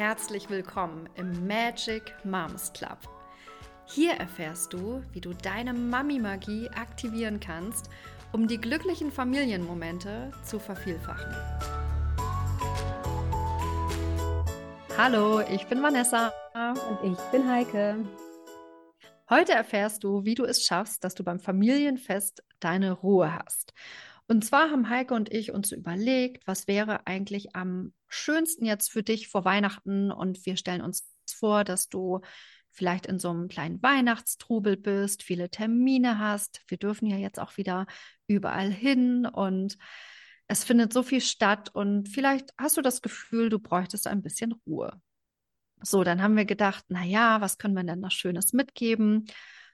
herzlich willkommen im Magic Moms Club. Hier erfährst du, wie du deine Mami-Magie aktivieren kannst, um die glücklichen Familienmomente zu vervielfachen. Hallo, ich bin Vanessa. Und ich bin Heike. Heute erfährst du, wie du es schaffst, dass du beim Familienfest deine Ruhe hast. Und zwar haben Heike und ich uns überlegt, was wäre eigentlich am schönsten jetzt für dich vor Weihnachten und wir stellen uns vor, dass du vielleicht in so einem kleinen Weihnachtstrubel bist, viele Termine hast. Wir dürfen ja jetzt auch wieder überall hin und es findet so viel statt und vielleicht hast du das Gefühl, du bräuchtest ein bisschen Ruhe. So, dann haben wir gedacht, na ja, was können wir denn noch Schönes mitgeben?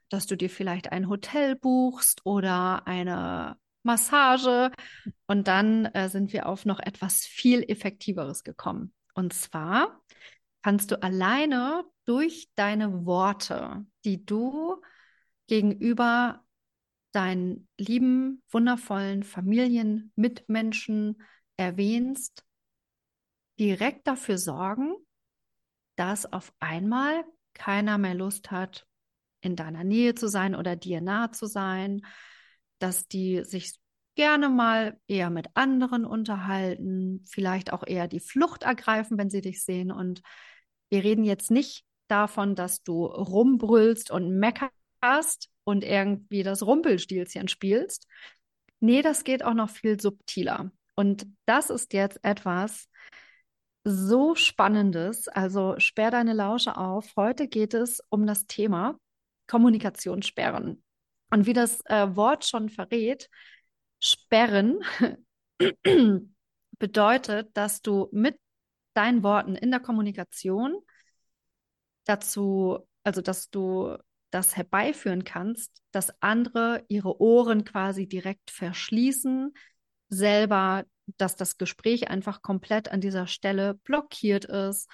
Dass du dir vielleicht ein Hotel buchst oder eine Massage. Und dann äh, sind wir auf noch etwas viel Effektiveres gekommen. Und zwar kannst du alleine durch deine Worte, die du gegenüber deinen lieben, wundervollen Familienmitmenschen erwähnst, direkt dafür sorgen, dass auf einmal keiner mehr Lust hat, in deiner Nähe zu sein oder dir nah zu sein, dass die sich gerne mal eher mit anderen unterhalten, vielleicht auch eher die Flucht ergreifen, wenn sie dich sehen. Und wir reden jetzt nicht davon, dass du rumbrüllst und meckerst und irgendwie das Rumpelstilzchen spielst. Nee, das geht auch noch viel subtiler. Und das ist jetzt etwas so Spannendes. Also sperr deine Lausche auf. Heute geht es um das Thema Kommunikationssperren. Und wie das äh, Wort schon verrät, sperren bedeutet, dass du mit deinen Worten in der Kommunikation dazu, also dass du das herbeiführen kannst, dass andere ihre Ohren quasi direkt verschließen, selber, dass das Gespräch einfach komplett an dieser Stelle blockiert ist,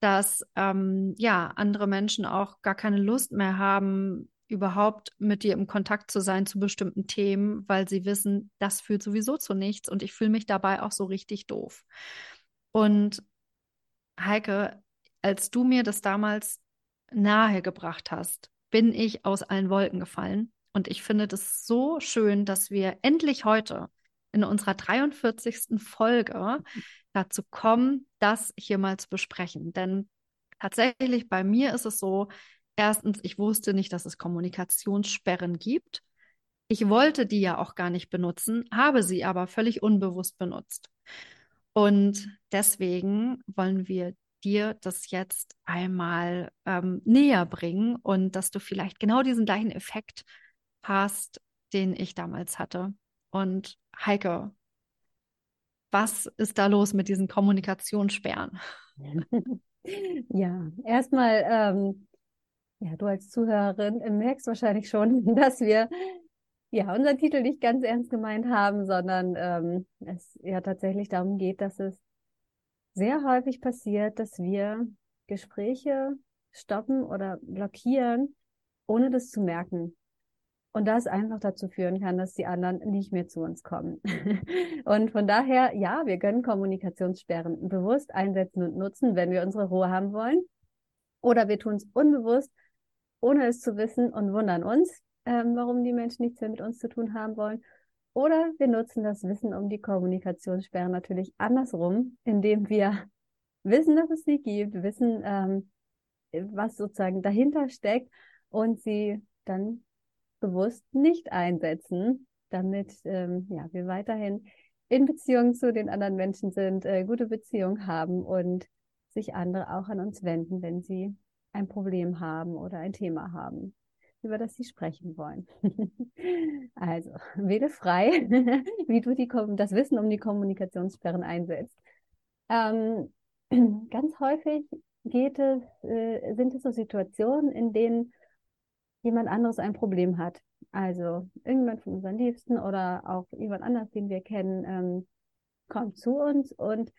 dass ähm, ja andere Menschen auch gar keine Lust mehr haben, überhaupt mit dir im Kontakt zu sein zu bestimmten Themen, weil sie wissen, das führt sowieso zu nichts und ich fühle mich dabei auch so richtig doof. Und Heike, als du mir das damals nahegebracht hast, bin ich aus allen Wolken gefallen. Und ich finde das so schön, dass wir endlich heute in unserer 43. Folge dazu kommen, das hier mal zu besprechen. Denn tatsächlich bei mir ist es so, erstens, ich wusste nicht, dass es Kommunikationssperren gibt. Ich wollte die ja auch gar nicht benutzen, habe sie aber völlig unbewusst benutzt. Und deswegen wollen wir dir das jetzt einmal ähm, näher bringen und dass du vielleicht genau diesen gleichen Effekt hast, den ich damals hatte. Und Heike, was ist da los mit diesen Kommunikationssperren? Ja, erstmal ähm, ja, du als Zuhörerin merkst wahrscheinlich schon, dass wir ja unseren Titel nicht ganz ernst gemeint haben, sondern ähm, es ja tatsächlich darum geht, dass es sehr häufig passiert, dass wir Gespräche stoppen oder blockieren, ohne das zu merken. Und das einfach dazu führen kann, dass die anderen nicht mehr zu uns kommen. und von daher, ja, wir können Kommunikationssperren bewusst einsetzen und nutzen, wenn wir unsere Ruhe haben wollen. Oder wir tun es unbewusst, ohne es zu wissen und wundern uns, ähm, warum die Menschen nichts mehr mit uns zu tun haben wollen. Oder wir nutzen das Wissen um die Kommunikationssperren natürlich andersrum, indem wir wissen, dass es sie gibt, wissen, ähm, was sozusagen dahinter steckt und sie dann bewusst nicht einsetzen, damit ähm, ja, wir weiterhin in Beziehung zu den anderen Menschen sind, äh, gute Beziehungen haben und sich andere auch an uns wenden, wenn sie ein Problem haben oder ein Thema haben, über das sie sprechen wollen. also, wähle frei, wie du die, das Wissen um die Kommunikationssperren einsetzt. Ähm, ganz häufig geht es, äh, sind es so Situationen, in denen jemand anderes ein Problem hat. Also irgendjemand von unseren Liebsten oder auch jemand anders, den wir kennen, ähm, kommt zu uns und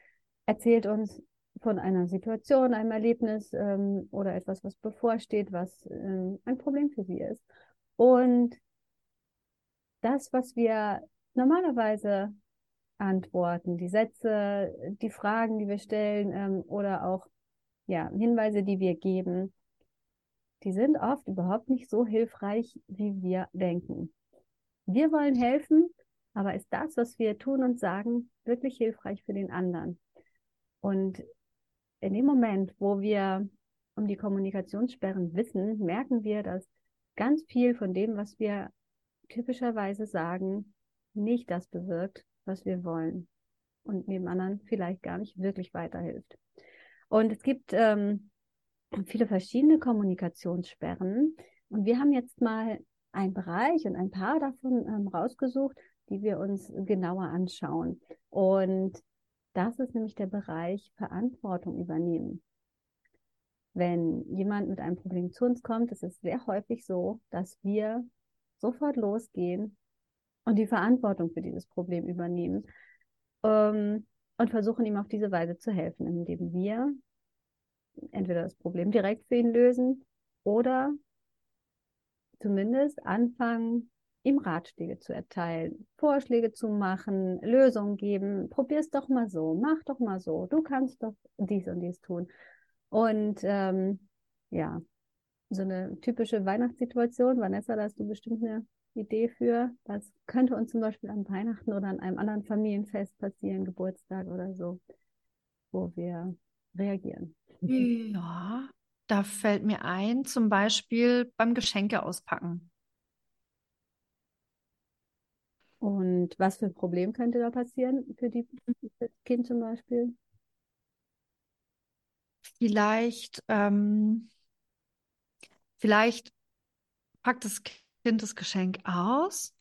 erzählt uns von einer Situation, einem Erlebnis ähm, oder etwas, was bevorsteht, was ähm, ein Problem für sie ist. Und das, was wir normalerweise antworten, die Sätze, die Fragen, die wir stellen ähm, oder auch ja, Hinweise, die wir geben, die sind oft überhaupt nicht so hilfreich, wie wir denken. Wir wollen helfen, aber ist das, was wir tun und sagen, wirklich hilfreich für den anderen? Und in dem Moment, wo wir um die Kommunikationssperren wissen, merken wir, dass ganz viel von dem, was wir typischerweise sagen, nicht das bewirkt, was wir wollen und dem anderen vielleicht gar nicht wirklich weiterhilft. Und es gibt ähm, viele verschiedene Kommunikationssperren und wir haben jetzt mal einen Bereich und ein paar davon ähm, rausgesucht, die wir uns genauer anschauen. Und das ist nämlich der Bereich Verantwortung übernehmen. Wenn jemand mit einem Problem zu uns kommt, ist es sehr häufig so, dass wir sofort losgehen und die Verantwortung für dieses Problem übernehmen ähm, und versuchen ihm auf diese Weise zu helfen, indem wir entweder das Problem direkt für ihn lösen oder zumindest anfangen, ihm Ratschläge zu erteilen, Vorschläge zu machen, Lösungen geben. Probier's doch mal so, mach doch mal so, du kannst doch dies und dies tun. Und ähm, ja, so eine typische Weihnachtssituation, Vanessa, da hast du bestimmt eine Idee für. Das könnte uns zum Beispiel an Weihnachten oder an einem anderen Familienfest passieren, Geburtstag oder so, wo wir reagieren. Ja, da fällt mir ein, zum Beispiel beim Geschenke auspacken. Und was für ein Problem könnte da passieren für, die, für das Kind zum Beispiel? Vielleicht, ähm, vielleicht packt das Kind das Geschenk aus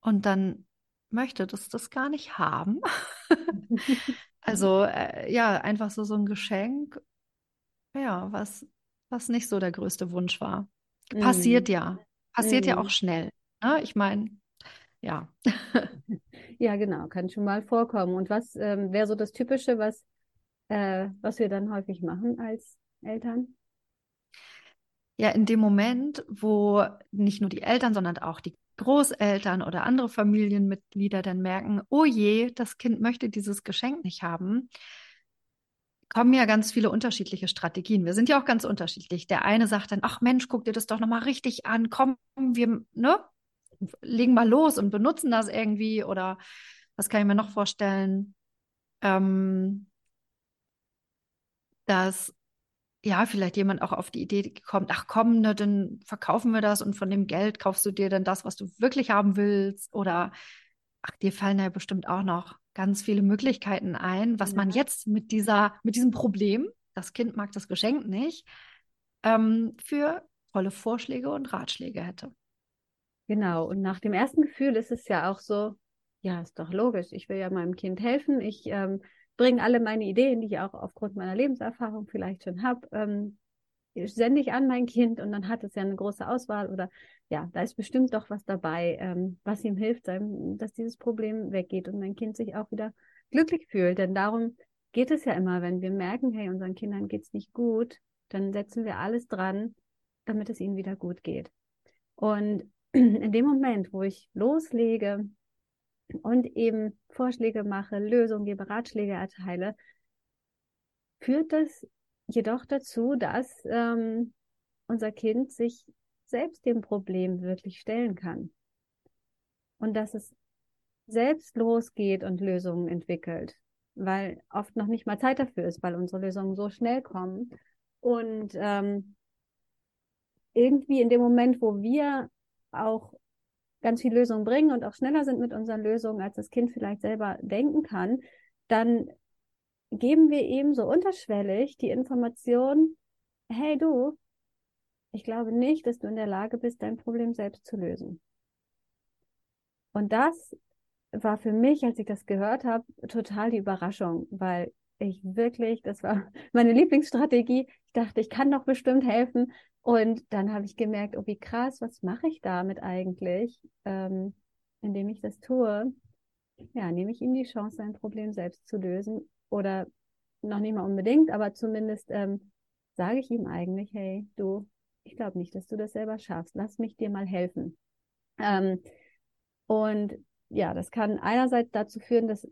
und dann möchte das das gar nicht haben. also äh, ja, einfach so so ein Geschenk, ja, was was nicht so der größte Wunsch war. Passiert Mm. ja, passiert ja auch Mm. schnell. Ne? Ich meine, ja. Ja, genau, kann schon mal vorkommen. Und was ähm, wäre so das Typische, was, äh, was wir dann häufig machen als Eltern? Ja, in dem Moment, wo nicht nur die Eltern, sondern auch die Großeltern oder andere Familienmitglieder dann merken, oh je, das Kind möchte dieses Geschenk nicht haben, kommen ja ganz viele unterschiedliche Strategien. Wir sind ja auch ganz unterschiedlich. Der eine sagt dann, ach Mensch, guck dir das doch nochmal richtig an, komm, wir, ne, legen mal los und benutzen das irgendwie oder was kann ich mir noch vorstellen? Ähm, dass ja, vielleicht jemand auch auf die Idee kommt, ach komm, ne, dann verkaufen wir das und von dem Geld kaufst du dir dann das, was du wirklich haben willst. Oder ach, dir fallen ja bestimmt auch noch ganz viele Möglichkeiten ein, was man Ja. jetzt mit dieser, mit diesem Problem, das Kind mag das Geschenk nicht, ähm, für tolle Vorschläge und Ratschläge hätte. Genau. Und nach dem ersten Gefühl ist es ja auch so, ja, ist doch logisch. Ich will ja meinem Kind helfen. Ich ähm, bringe alle meine Ideen, die ich auch aufgrund meiner Lebenserfahrung vielleicht schon habe, ähm, sende ich an mein Kind und dann hat es ja eine große Auswahl oder ja, da ist bestimmt doch was dabei, ähm, was ihm hilft, dass dieses Problem weggeht und mein Kind sich auch wieder glücklich fühlt. Denn darum geht es ja immer, wenn wir merken, hey, unseren Kindern geht's nicht gut, dann setzen wir alles dran, damit es ihnen wieder gut geht. Und in dem Moment, wo ich loslege und eben Vorschläge mache, Lösungen gebe, Ratschläge erteile, führt das jedoch dazu, dass ähm, unser Kind sich selbst dem Problem wirklich stellen kann. Und dass es selbst losgeht und Lösungen entwickelt, weil oft noch nicht mal Zeit dafür ist, weil unsere Lösungen so schnell kommen. Und ähm, irgendwie in dem Moment, wo wir auch ganz viel Lösungen bringen und auch schneller sind mit unseren Lösungen, als das Kind vielleicht selber denken kann, dann geben wir ihm so unterschwellig die Information, hey du, ich glaube nicht, dass du in der Lage bist, dein Problem selbst zu lösen. Und das war für mich, als ich das gehört habe, total die Überraschung, weil ich wirklich, das war meine Lieblingsstrategie. Ich dachte, ich kann doch bestimmt helfen. Und dann habe ich gemerkt, oh, wie krass, was mache ich damit eigentlich, ähm, indem ich das tue? Ja, nehme ich ihm die Chance, sein Problem selbst zu lösen. Oder noch nicht mal unbedingt, aber zumindest ähm, sage ich ihm eigentlich, hey, du, ich glaube nicht, dass du das selber schaffst. Lass mich dir mal helfen. Ähm, und ja, das kann einerseits dazu führen, dass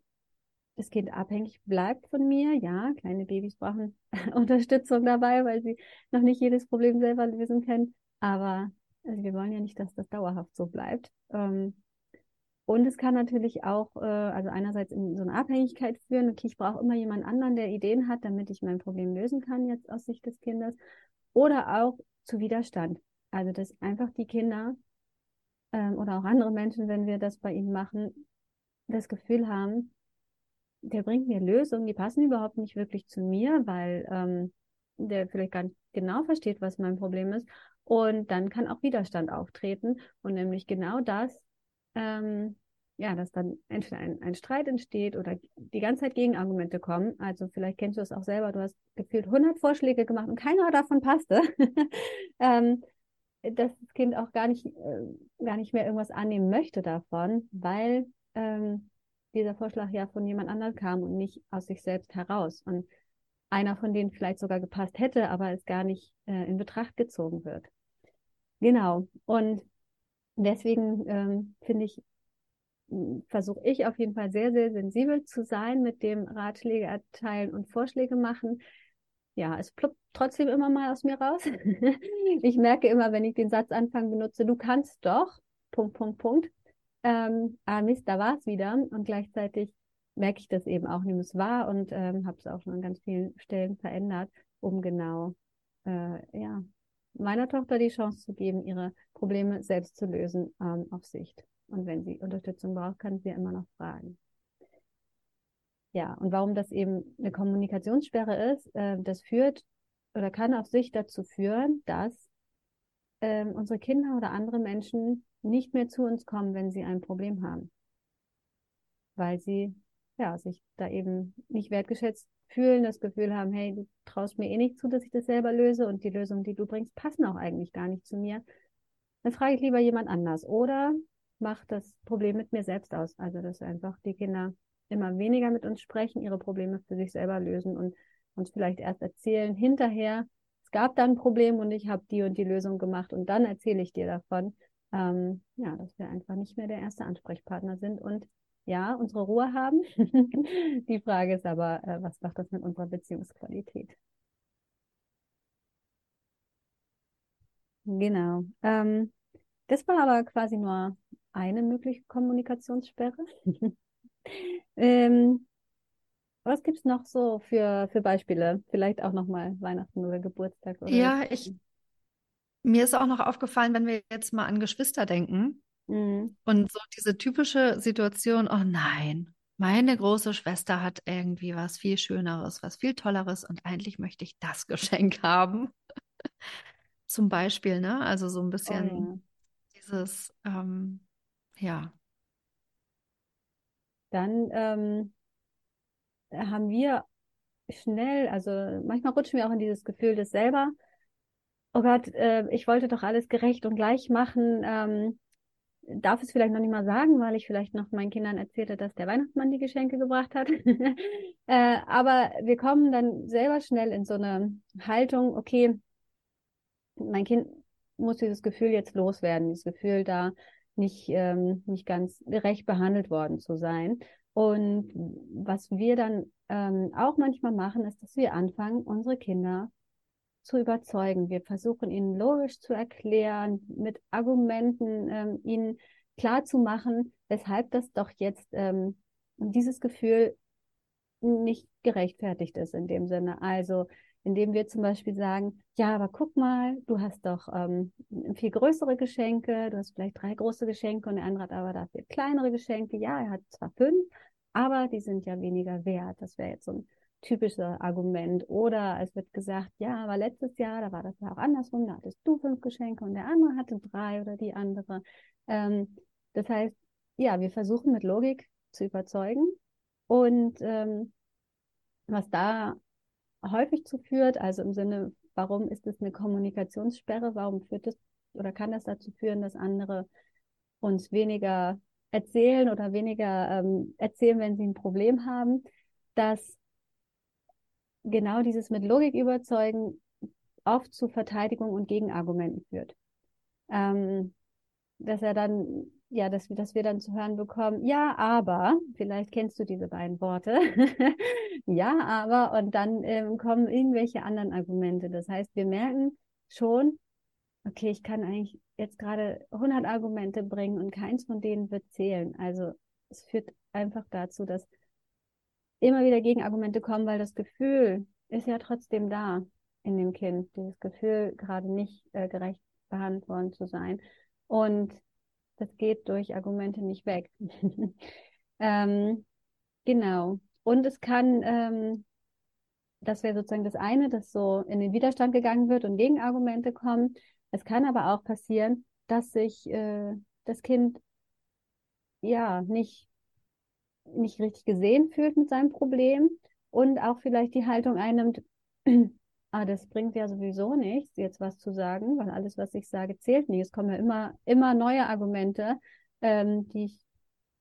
das Kind abhängig bleibt von mir. Ja, kleine Babys brauchen Unterstützung dabei, weil sie noch nicht jedes Problem selber lösen können. Aber also wir wollen ja nicht, dass das dauerhaft so bleibt. Ähm, und es kann natürlich auch, äh, also einerseits in so eine Abhängigkeit führen, okay, ich brauche immer jemand anderen, der Ideen hat, damit ich mein Problem lösen kann, jetzt aus Sicht des Kindes. Oder auch zu Widerstand. Also, dass einfach die Kinder ähm, oder auch andere Menschen, wenn wir das bei ihnen machen, das Gefühl haben, der bringt mir Lösungen, die passen überhaupt nicht wirklich zu mir, weil ähm, der vielleicht gar nicht genau versteht, was mein Problem ist. Und dann kann auch Widerstand auftreten und nämlich genau das, ähm, ja, dass dann entweder ein, ein Streit entsteht oder die ganze Zeit Gegenargumente kommen. Also vielleicht kennst du es auch selber, du hast gefühlt 100 Vorschläge gemacht und keiner davon passte. ähm, dass das Kind auch gar nicht, äh, gar nicht mehr irgendwas annehmen möchte davon, weil ähm, dieser Vorschlag ja von jemand anderem kam und nicht aus sich selbst heraus. Und einer von denen vielleicht sogar gepasst hätte, aber es gar nicht äh, in Betracht gezogen wird. Genau. Und deswegen ähm, finde ich, versuche ich auf jeden Fall sehr, sehr sensibel zu sein mit dem Ratschläge erteilen und Vorschläge machen. Ja, es ploppt trotzdem immer mal aus mir raus. ich merke immer, wenn ich den Satzanfang benutze, du kannst doch, Punkt, Punkt, Punkt. Ähm, ah Mist, da war es wieder. Und gleichzeitig merke ich das eben auch, nehme es wahr und ähm, habe es auch schon an ganz vielen Stellen verändert, um genau äh, ja, meiner Tochter die Chance zu geben, ihre Probleme selbst zu lösen ähm, auf Sicht. Und wenn sie Unterstützung braucht, kann sie immer noch fragen. Ja, und warum das eben eine Kommunikationssperre ist, äh, das führt oder kann auf Sicht dazu führen, dass äh, unsere Kinder oder andere Menschen nicht mehr zu uns kommen, wenn sie ein Problem haben. Weil sie ja, sich da eben nicht wertgeschätzt fühlen, das Gefühl haben, hey, du traust mir eh nicht zu, dass ich das selber löse und die Lösungen, die du bringst, passen auch eigentlich gar nicht zu mir. Dann frage ich lieber jemand anders oder mach das Problem mit mir selbst aus. Also, dass einfach die Kinder immer weniger mit uns sprechen, ihre Probleme für sich selber lösen und uns vielleicht erst erzählen hinterher, es gab da ein Problem und ich habe die und die Lösung gemacht und dann erzähle ich dir davon. Ähm, ja, dass wir einfach nicht mehr der erste Ansprechpartner sind und ja, unsere Ruhe haben. Die Frage ist aber, äh, was macht das mit unserer Beziehungsqualität? Genau. Ähm, das war aber quasi nur eine mögliche Kommunikationssperre. ähm, was gibt es noch so für, für Beispiele? Vielleicht auch nochmal Weihnachten oder Geburtstag oder Ja, ich, mir ist auch noch aufgefallen, wenn wir jetzt mal an Geschwister denken, Mhm. Und so diese typische Situation, oh nein, meine große Schwester hat irgendwie was viel Schöneres, was viel Tolleres und eigentlich möchte ich das Geschenk haben. Zum Beispiel, ne? Also so ein bisschen oh, ja. dieses, ähm, ja. Dann ähm, haben wir schnell, also manchmal rutschen wir auch in dieses Gefühl des selber, oh Gott, äh, ich wollte doch alles gerecht und gleich machen. Ähm, darf es vielleicht noch nicht mal sagen, weil ich vielleicht noch meinen Kindern erzählte, dass der Weihnachtsmann die Geschenke gebracht hat. äh, aber wir kommen dann selber schnell in so eine Haltung, okay, mein Kind muss dieses Gefühl jetzt loswerden, dieses Gefühl da nicht, ähm, nicht ganz gerecht behandelt worden zu sein. Und was wir dann ähm, auch manchmal machen, ist, dass wir anfangen, unsere Kinder zu überzeugen. Wir versuchen ihnen logisch zu erklären, mit Argumenten ähm, ihnen klar zu machen, weshalb das doch jetzt ähm, dieses Gefühl nicht gerechtfertigt ist in dem Sinne. Also indem wir zum Beispiel sagen, ja, aber guck mal, du hast doch ähm, viel größere Geschenke, du hast vielleicht drei große Geschenke und der andere hat aber dafür kleinere Geschenke. Ja, er hat zwar fünf, aber die sind ja weniger wert. Das wäre jetzt so ein typische Argument. Oder es wird gesagt, ja, aber letztes Jahr, da war das ja auch andersrum, da hattest du fünf Geschenke und der andere hatte drei oder die andere. Ähm, das heißt, ja, wir versuchen mit Logik zu überzeugen. Und ähm, was da häufig zu führt, also im Sinne, warum ist es eine Kommunikationssperre, warum führt es oder kann das dazu führen, dass andere uns weniger erzählen oder weniger ähm, erzählen, wenn sie ein Problem haben, dass genau dieses mit Logik überzeugen oft zu Verteidigung und Gegenargumenten führt. Ähm, dass er dann ja, dass wir, dass wir dann zu hören bekommen, ja, aber, vielleicht kennst du diese beiden Worte, ja, aber, und dann ähm, kommen irgendwelche anderen Argumente. Das heißt, wir merken schon, okay, ich kann eigentlich jetzt gerade 100 Argumente bringen und keins von denen wird zählen. Also es führt einfach dazu, dass immer wieder Gegenargumente kommen, weil das Gefühl ist ja trotzdem da in dem Kind, dieses Gefühl, gerade nicht äh, gerecht behandelt worden zu sein. Und das geht durch Argumente nicht weg. ähm, genau. Und es kann, ähm, das wäre sozusagen das eine, dass so in den Widerstand gegangen wird und Gegenargumente kommen. Es kann aber auch passieren, dass sich äh, das Kind ja nicht, nicht richtig gesehen fühlt mit seinem Problem und auch vielleicht die Haltung einnimmt, ah, das bringt ja sowieso nichts, jetzt was zu sagen, weil alles, was ich sage, zählt nicht. Es kommen ja immer, immer neue Argumente, ähm, die ich,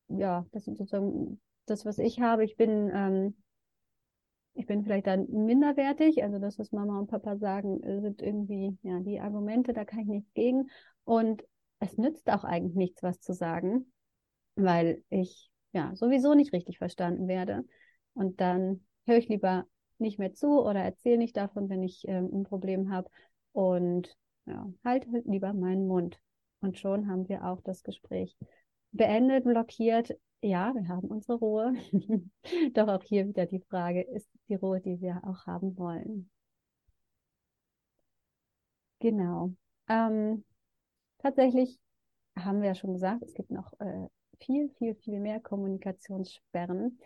ja, das sind sozusagen das, was ich habe. Ich bin, ähm, ich bin vielleicht dann minderwertig, also das, was Mama und Papa sagen, sind irgendwie, ja, die Argumente, da kann ich nichts gegen. Und es nützt auch eigentlich nichts, was zu sagen, weil ich, ja, sowieso nicht richtig verstanden werde. Und dann höre ich lieber nicht mehr zu oder erzähle nicht davon, wenn ich ähm, ein Problem habe und ja, halt lieber meinen Mund. Und schon haben wir auch das Gespräch beendet, blockiert. Ja, wir haben unsere Ruhe. Doch auch hier wieder die Frage, ist die Ruhe, die wir auch haben wollen? Genau. Ähm, tatsächlich haben wir ja schon gesagt, es gibt noch äh, viel, viel, viel mehr Kommunikationssperren.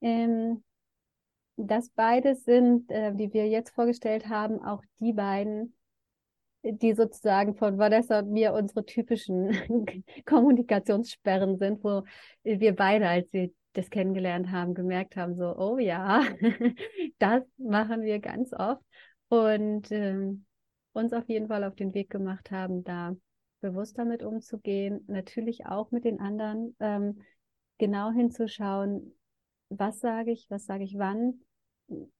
Ähm, das beides sind, äh, die wir jetzt vorgestellt haben, auch die beiden, die sozusagen von Vanessa und mir unsere typischen Kommunikationssperren sind, wo wir beide, als wir das kennengelernt haben, gemerkt haben, so, oh ja, das machen wir ganz oft und ähm, uns auf jeden Fall auf den Weg gemacht haben, da bewusst damit umzugehen, natürlich auch mit den anderen ähm, genau hinzuschauen, was sage ich, was sage ich wann,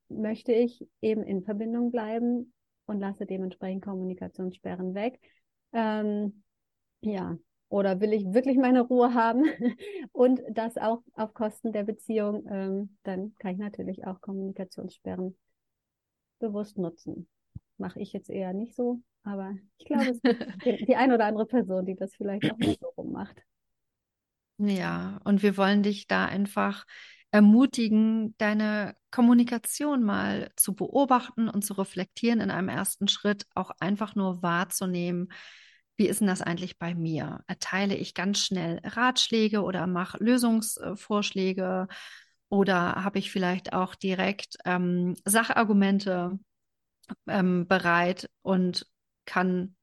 möchte ich eben in Verbindung bleiben und lasse dementsprechend Kommunikationssperren weg. Ähm, ja, oder will ich wirklich meine Ruhe haben und das auch auf Kosten der Beziehung, ähm, dann kann ich natürlich auch Kommunikationssperren bewusst nutzen. Mache ich jetzt eher nicht so, aber ich glaube, es gibt die, die ein oder andere Person, die das vielleicht auch nicht so rummacht. Ja, und wir wollen dich da einfach ermutigen, deine Kommunikation mal zu beobachten und zu reflektieren in einem ersten Schritt, auch einfach nur wahrzunehmen, wie ist denn das eigentlich bei mir? Erteile ich ganz schnell Ratschläge oder mache Lösungsvorschläge oder habe ich vielleicht auch direkt ähm, Sachargumente ähm, bereit und kann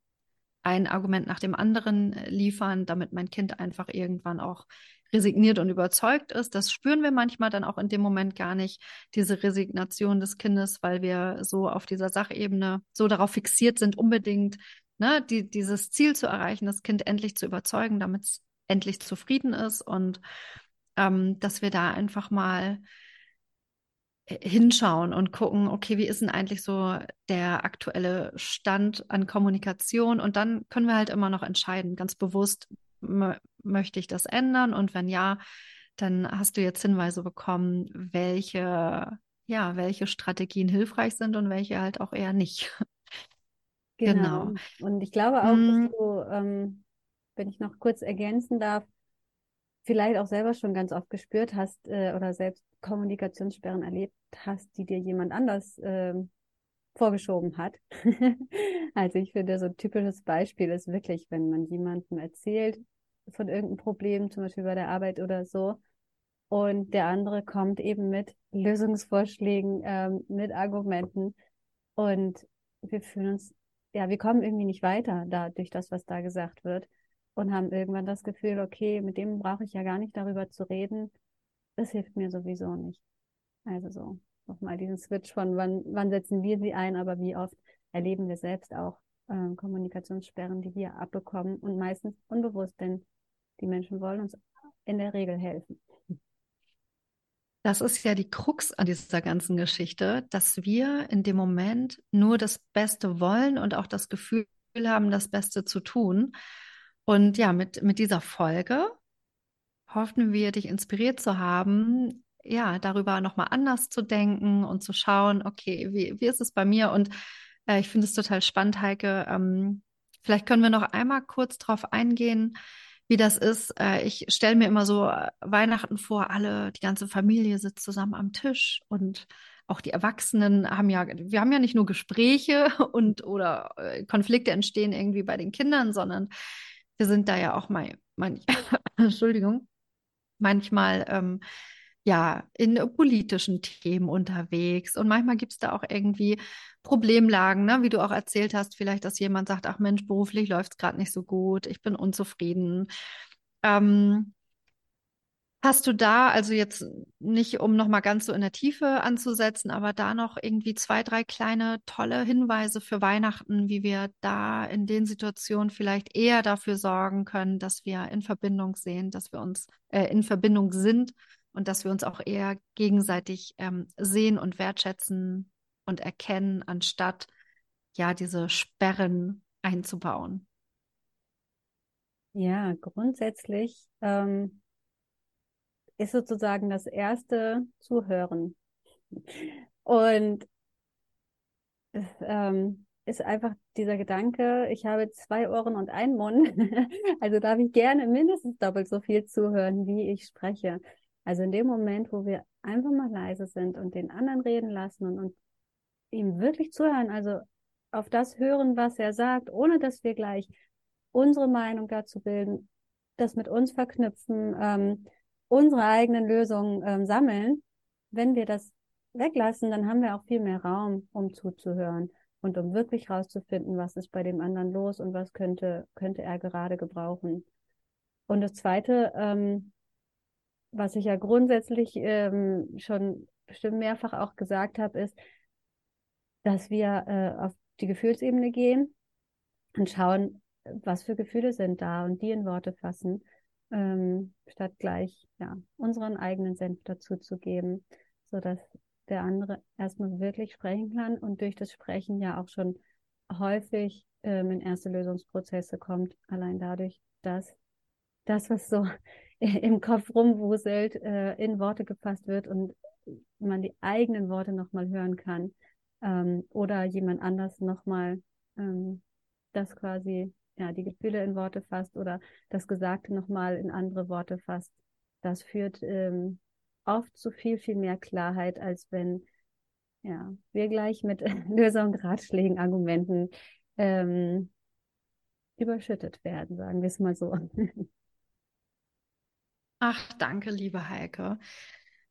ein Argument nach dem anderen liefern, damit mein Kind einfach irgendwann auch resigniert und überzeugt ist. Das spüren wir manchmal dann auch in dem Moment gar nicht, diese Resignation des Kindes, weil wir so auf dieser Sachebene so darauf fixiert sind, unbedingt ne, die, dieses Ziel zu erreichen, das Kind endlich zu überzeugen, damit es endlich zufrieden ist und ähm, dass wir da einfach mal äh, hinschauen und gucken, okay, wie ist denn eigentlich so der aktuelle Stand an Kommunikation? Und dann können wir halt immer noch entscheiden, ganz bewusst, möchte ich das ändern? Und wenn ja, dann hast du jetzt Hinweise bekommen, welche, ja, welche Strategien hilfreich sind und welche halt auch eher nicht. Genau. genau. Und ich glaube auch, dass mm. du, ähm, wenn ich noch kurz ergänzen darf, vielleicht auch selber schon ganz oft gespürt hast äh, oder selbst Kommunikationssperren erlebt hast, die dir jemand anders äh, vorgeschoben hat. also ich finde, so ein typisches Beispiel ist wirklich, wenn man jemandem erzählt von irgendeinem Problem, zum Beispiel bei der Arbeit oder so, und der andere kommt eben mit Lösungsvorschlägen, ähm, mit Argumenten und wir fühlen uns, ja, wir kommen irgendwie nicht weiter da durch das, was da gesagt wird und haben irgendwann das Gefühl, okay, mit dem brauche ich ja gar nicht darüber zu reden. Das hilft mir sowieso nicht. Also so nochmal diesen Switch von wann, wann setzen wir sie ein, aber wie oft erleben wir selbst auch äh, Kommunikationssperren, die wir abbekommen und meistens unbewusst, denn die Menschen wollen uns in der Regel helfen. Das ist ja die Krux an dieser ganzen Geschichte, dass wir in dem Moment nur das Beste wollen und auch das Gefühl haben, das Beste zu tun. Und ja, mit, mit dieser Folge hoffen wir, dich inspiriert zu haben, ja, darüber nochmal anders zu denken und zu schauen, okay, wie, wie ist es bei mir? Und äh, ich finde es total spannend, Heike. Ähm, vielleicht können wir noch einmal kurz drauf eingehen, wie das ist. Äh, ich stelle mir immer so äh, Weihnachten vor, alle, die ganze Familie sitzt zusammen am Tisch und auch die Erwachsenen haben ja, wir haben ja nicht nur Gespräche und oder äh, Konflikte entstehen irgendwie bei den Kindern, sondern wir sind da ja auch mal, manch, Entschuldigung, manchmal ähm, ja in politischen Themen unterwegs und manchmal gibt es da auch irgendwie Problemlagen, ne? wie du auch erzählt hast, vielleicht, dass jemand sagt, ach Mensch, beruflich läuft es gerade nicht so gut, ich bin unzufrieden. Ähm, Hast du da, also jetzt nicht, um nochmal ganz so in der Tiefe anzusetzen, aber da noch irgendwie zwei, drei kleine tolle Hinweise für Weihnachten, wie wir da in den Situationen vielleicht eher dafür sorgen können, dass wir in Verbindung sehen, dass wir uns äh, in Verbindung sind und dass wir uns auch eher gegenseitig ähm, sehen und wertschätzen und erkennen, anstatt ja diese Sperren einzubauen. Ja, grundsätzlich ähm, ist sozusagen das erste Zuhören. Und es ähm, ist einfach dieser Gedanke, ich habe zwei Ohren und einen Mund, also darf ich gerne mindestens doppelt so viel zuhören, wie ich spreche. Also in dem Moment, wo wir einfach mal leise sind und den anderen reden lassen und, und ihm wirklich zuhören, also auf das hören, was er sagt, ohne dass wir gleich unsere Meinung dazu bilden, das mit uns verknüpfen, ähm, unsere eigenen Lösungen ähm, sammeln, wenn wir das weglassen, dann haben wir auch viel mehr Raum, um zuzuhören und um wirklich rauszufinden, was ist bei dem anderen los und was könnte, könnte er gerade gebrauchen. Und das Zweite, ähm, was ich ja grundsätzlich ähm, schon bestimmt mehrfach auch gesagt habe, ist, dass wir äh, auf die Gefühlsebene gehen und schauen, was für Gefühle sind da und die in Worte fassen ähm, statt gleich ja, unseren eigenen Senf dazu zu geben, sodass der andere erstmal wirklich sprechen kann und durch das Sprechen ja auch schon häufig ähm, in erste Lösungsprozesse kommt, allein dadurch, dass das, was so im Kopf rumwuselt, äh, in Worte gefasst wird und man die eigenen Worte nochmal hören kann ähm, oder jemand anders nochmal ähm, das quasi ja, die Gefühle in Worte fasst oder das Gesagte nochmal in andere Worte fasst. Das führt ähm, oft zu viel, viel mehr Klarheit, als wenn ja, wir gleich mit Lösungen, Ratschlägen, Argumenten ähm, überschüttet werden, sagen wir es mal so. Ach, danke, liebe Heike.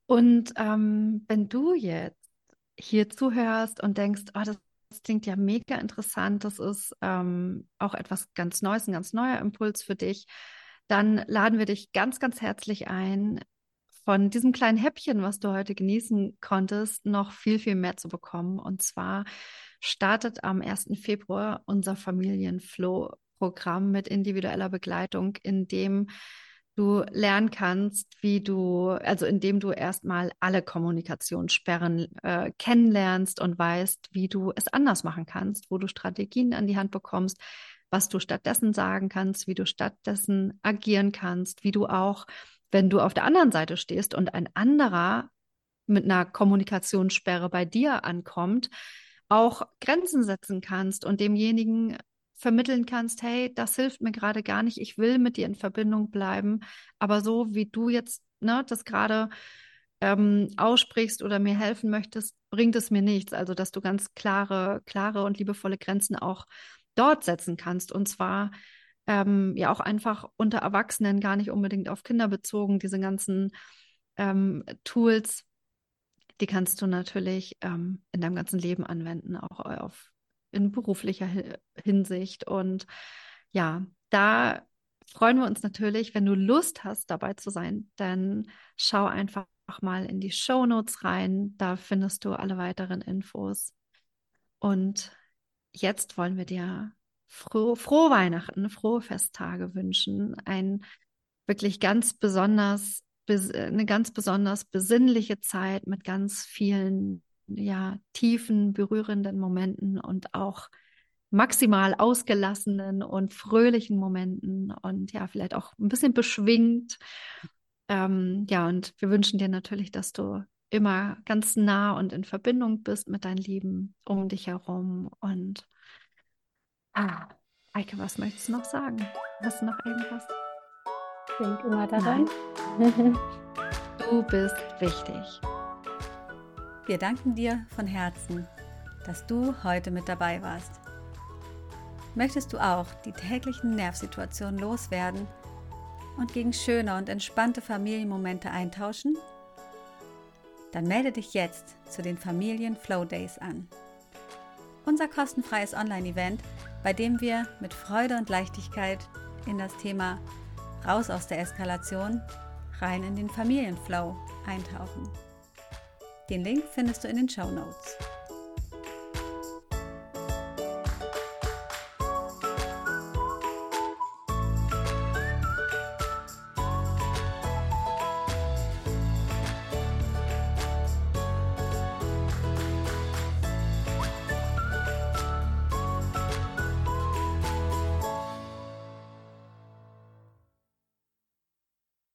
Und ähm, wenn du jetzt hier zuhörst und denkst, oh, das das klingt ja mega interessant. Das ist ähm, auch etwas ganz Neues, ein ganz neuer Impuls für dich. Dann laden wir dich ganz, ganz herzlich ein, von diesem kleinen Häppchen, was du heute genießen konntest, noch viel, viel mehr zu bekommen. Und zwar startet am 1. Februar unser Familienflow-Programm mit individueller Begleitung, in dem du lernen kannst, wie du, also indem du erstmal alle Kommunikationssperren äh, kennenlernst und weißt, wie du es anders machen kannst, wo du Strategien an die Hand bekommst, was du stattdessen sagen kannst, wie du stattdessen agieren kannst, wie du auch, wenn du auf der anderen Seite stehst und ein anderer mit einer Kommunikationssperre bei dir ankommt, auch Grenzen setzen kannst und demjenigen vermitteln kannst, hey, das hilft mir gerade gar nicht, ich will mit dir in Verbindung bleiben, aber so wie du jetzt ne, das gerade ähm, aussprichst oder mir helfen möchtest, bringt es mir nichts. Also, dass du ganz klare, klare und liebevolle Grenzen auch dort setzen kannst. Und zwar ähm, ja auch einfach unter Erwachsenen, gar nicht unbedingt auf Kinder bezogen, diese ganzen ähm, Tools, die kannst du natürlich ähm, in deinem ganzen Leben anwenden, auch auf in beruflicher Hinsicht. Und ja, da freuen wir uns natürlich, wenn du Lust hast, dabei zu sein, dann schau einfach mal in die Show Notes rein. Da findest du alle weiteren Infos. Und jetzt wollen wir dir froh, frohe Weihnachten, frohe Festtage wünschen. Ein wirklich ganz besonders, eine ganz besonders besinnliche Zeit mit ganz vielen ja, tiefen, berührenden Momenten und auch maximal ausgelassenen und fröhlichen Momenten und ja, vielleicht auch ein bisschen beschwingt. Ähm, ja, und wir wünschen dir natürlich, dass du immer ganz nah und in Verbindung bist mit deinen Lieben um dich herum. Und ah, Eike, was möchtest du noch sagen? Hast du noch irgendwas? Denk immer daran. du bist wichtig. Wir danken dir von Herzen, dass du heute mit dabei warst. Möchtest du auch die täglichen Nervsituationen loswerden und gegen schöne und entspannte Familienmomente eintauschen? Dann melde dich jetzt zu den Familien Flow Days an. Unser kostenfreies Online-Event, bei dem wir mit Freude und Leichtigkeit in das Thema raus aus der Eskalation, rein in den Familienflow eintauchen. Den Link findest du in den Show Notes.